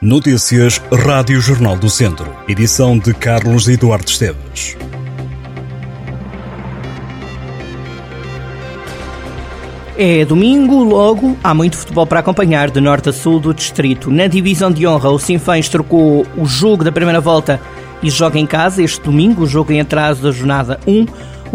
Notícias Rádio Jornal do Centro. Edição de Carlos Eduardo Esteves. É domingo, logo há muito futebol para acompanhar de norte a sul do distrito. Na divisão de honra, o Sinfãs trocou o jogo da primeira volta e joga em casa este domingo, o jogo em atraso da jornada 1.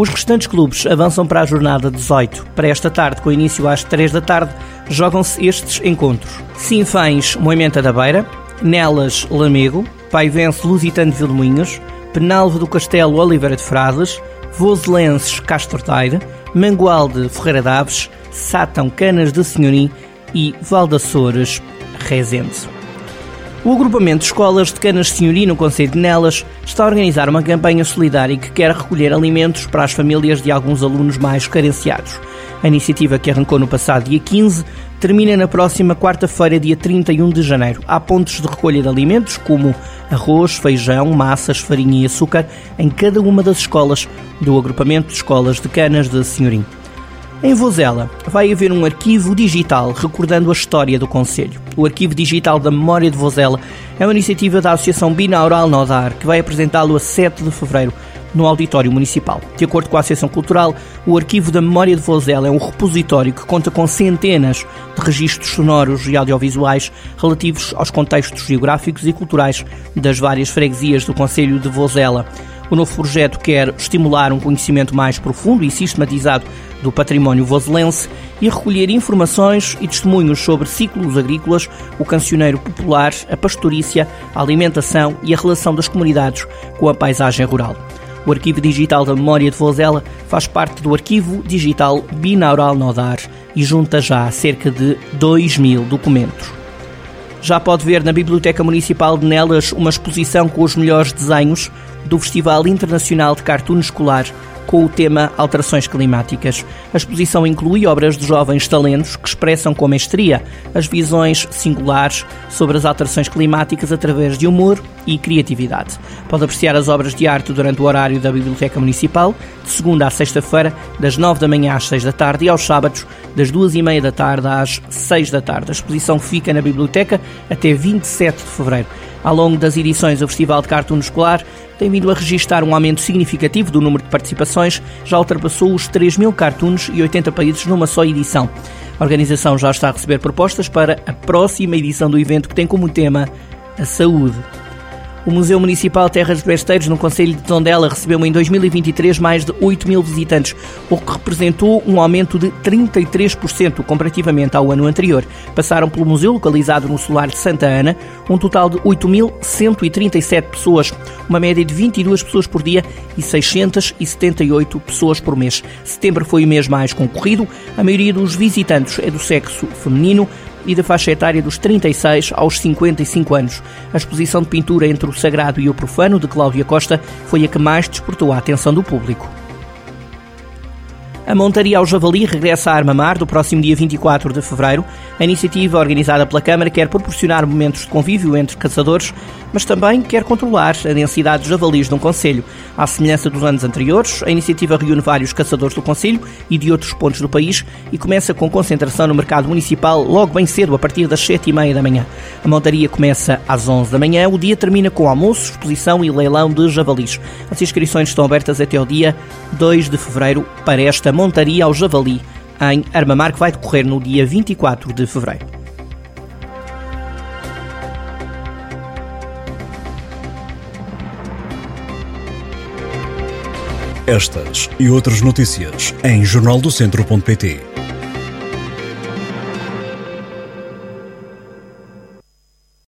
Os restantes clubes avançam para a jornada 18. Para esta tarde, com início às 3 da tarde, jogam-se estes encontros. Sinfãs, Moimenta da Beira, Nelas, Lamego, Paivense, Lusitano de Vilmoinhos, Penalvo do Castelo, Oliveira de Frades, Voselenses, Castro Taire, Mangualde, Ferreira Daves, Sátão, Canas de Senhorim e Valdaçores, Rezende. O agrupamento de escolas de Canas de Senhorim no Conselho de Nelas está a organizar uma campanha solidária que quer recolher alimentos para as famílias de alguns alunos mais carenciados. A iniciativa, que arrancou no passado dia 15, termina na próxima quarta-feira, dia 31 de janeiro. Há pontos de recolha de alimentos, como arroz, feijão, massas, farinha e açúcar, em cada uma das escolas do agrupamento de escolas de Canas de Senhorim. Em Vozela vai haver um arquivo digital recordando a história do Conselho. O Arquivo Digital da Memória de Vozela é uma iniciativa da Associação Binaural Nodar que vai apresentá-lo a 7 de fevereiro no Auditório Municipal. De acordo com a Associação Cultural, o Arquivo da Memória de Vozela é um repositório que conta com centenas de registros sonoros e audiovisuais relativos aos contextos geográficos e culturais das várias freguesias do Conselho de Vozela. O novo projeto quer estimular um conhecimento mais profundo e sistematizado do património voselense e recolher informações e testemunhos sobre ciclos agrícolas, o cancioneiro popular, a pastorícia, a alimentação e a relação das comunidades com a paisagem rural. O Arquivo Digital da Memória de Vozela faz parte do Arquivo Digital Binaural Nodar e junta já cerca de 2 mil documentos. Já pode ver na Biblioteca Municipal de Nelas uma exposição com os melhores desenhos do Festival Internacional de Cartoon Escolar com o tema Alterações Climáticas. A exposição inclui obras de jovens talentos que expressam com mestria as visões singulares sobre as alterações climáticas através de humor e criatividade. Pode apreciar as obras de arte durante o horário da Biblioteca Municipal, de segunda à sexta-feira, das nove da manhã às seis da tarde, e aos sábados, das duas e meia da tarde às seis da tarde. A exposição fica na Biblioteca até 27 de fevereiro. Ao longo das edições do Festival de Cartoon Escolar, tem vindo a registrar um aumento significativo do número de participações, já ultrapassou os 3 mil cartoons e 80 países numa só edição. A organização já está a receber propostas para a próxima edição do evento, que tem como tema a saúde. O Museu Municipal Terras de Besteiros, no Conselho de Tondela, recebeu em 2023 mais de 8 mil visitantes, o que representou um aumento de 33% comparativamente ao ano anterior. Passaram pelo museu, localizado no Solar de Santa Ana, um total de 8.137 pessoas, uma média de 22 pessoas por dia e 678 pessoas por mês. Setembro foi o mês mais concorrido, a maioria dos visitantes é do sexo feminino, e da faixa etária dos 36 aos 55 anos. A exposição de pintura entre o sagrado e o profano de Cláudia Costa foi a que mais despertou a atenção do público. A Montaria ao Javali regressa à Armamar do próximo dia 24 de fevereiro. A iniciativa organizada pela Câmara quer proporcionar momentos de convívio entre caçadores, mas também quer controlar a densidade de javalis num Conselho. À semelhança dos anos anteriores, a iniciativa reúne vários caçadores do Conselho e de outros pontos do país e começa com concentração no mercado municipal logo bem cedo, a partir das 7h30 da manhã. A montaria começa às 11 da manhã, o dia termina com almoço, exposição e leilão de javalis. As inscrições estão abertas até o dia 2 de fevereiro para esta montaria ao javali em Armamar, que vai decorrer no dia 24 de fevereiro. Estas e outras notícias em jornaldocentro.pt.